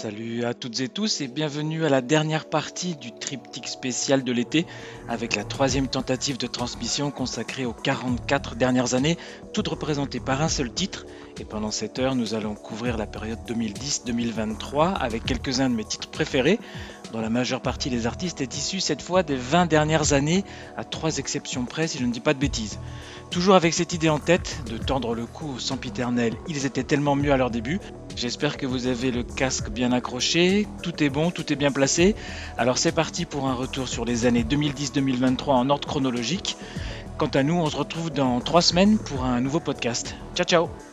Salut à toutes et tous et bienvenue à la dernière partie du triptyque spécial de l'été avec la troisième tentative de transmission consacrée aux 44 dernières années, toutes représentées par un seul titre. Et pendant cette heure, nous allons couvrir la période 2010-2023 avec quelques-uns de mes titres préférés, dont la majeure partie des artistes est issue cette fois des 20 dernières années, à trois exceptions près si je ne dis pas de bêtises. Toujours avec cette idée en tête de tendre le cou au sempiternel, ils étaient tellement mieux à leur début. J'espère que vous avez le casque bien accroché, tout est bon, tout est bien placé. Alors c'est parti pour un retour sur les années 2010-2023 en ordre chronologique. Quant à nous, on se retrouve dans trois semaines pour un nouveau podcast. Ciao ciao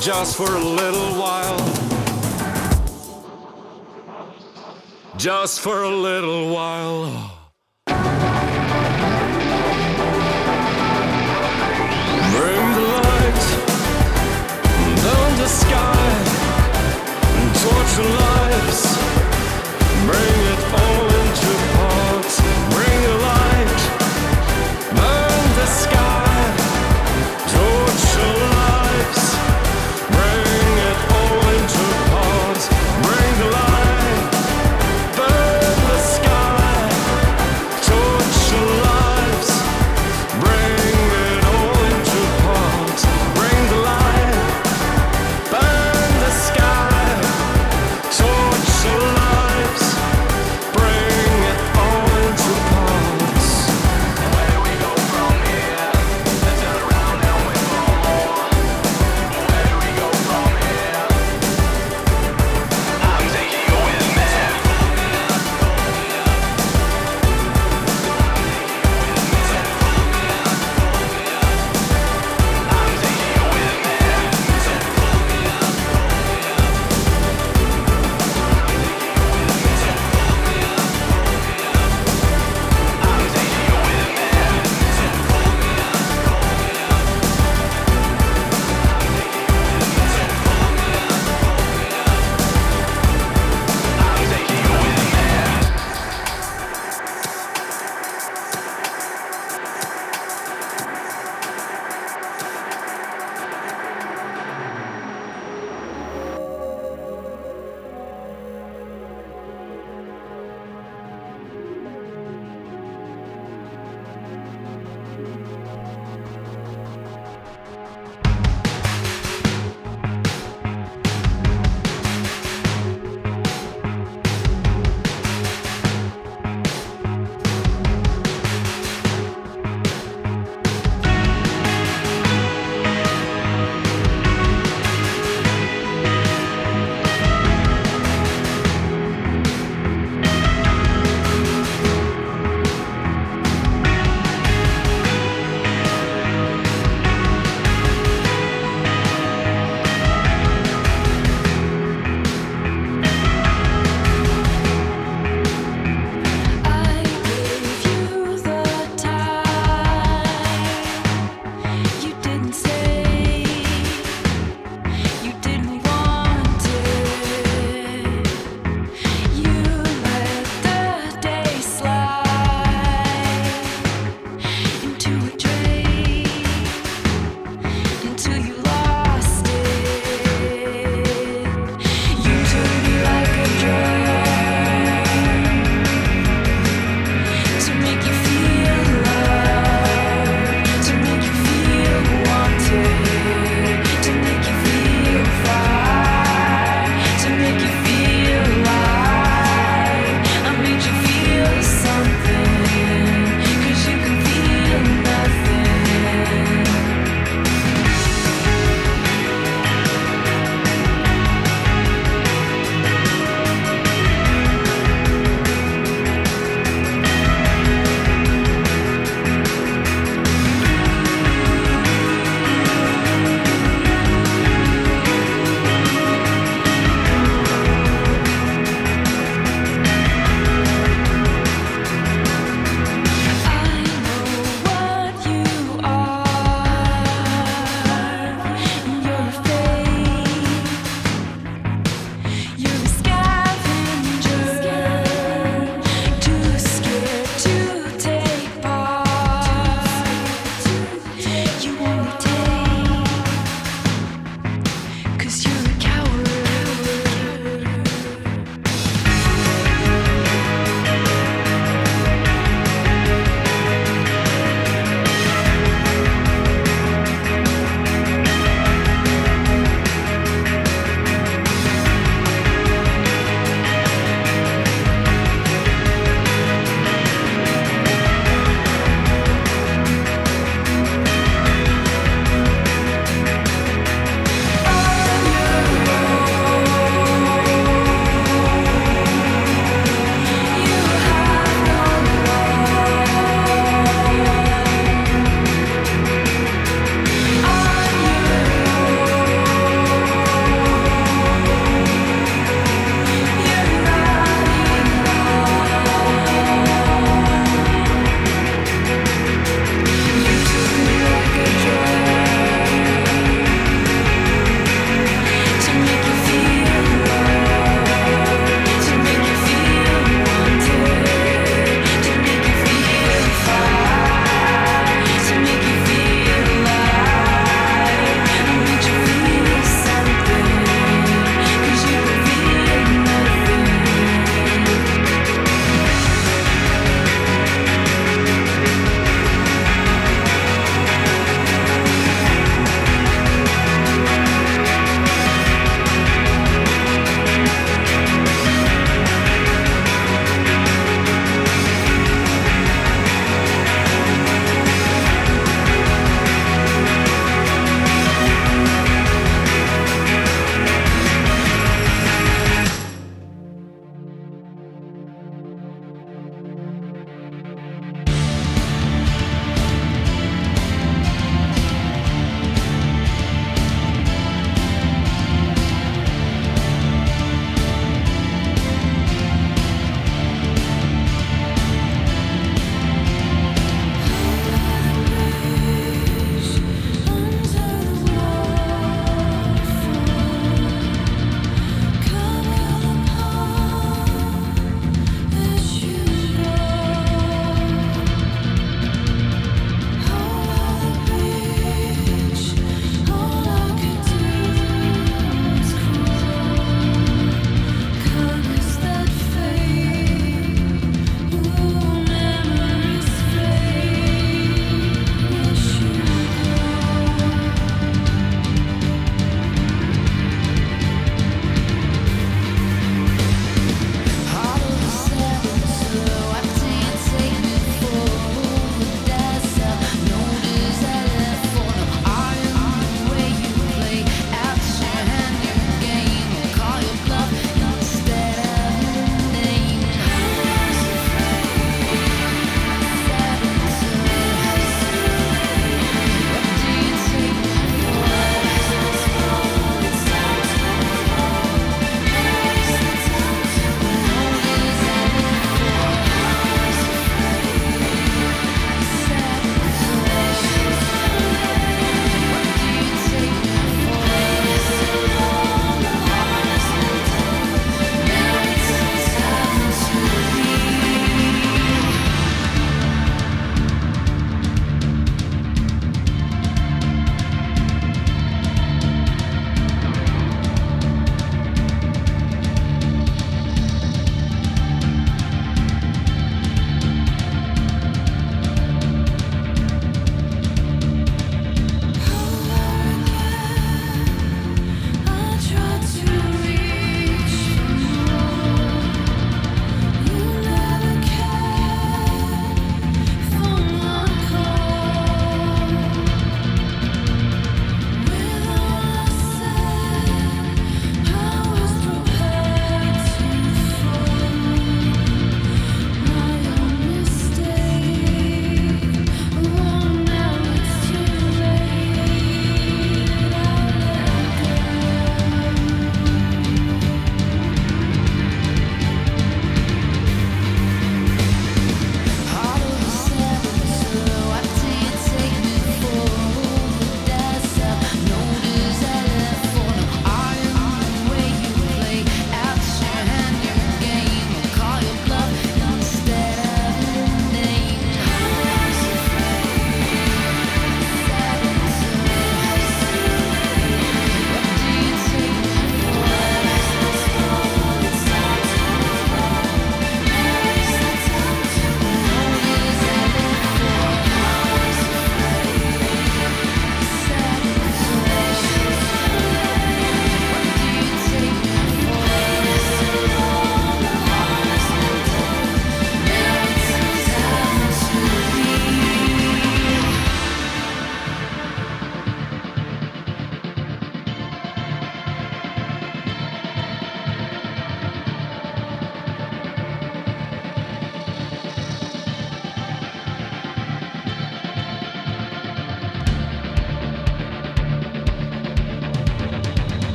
just for a little while. Just for a little while.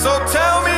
So tell me,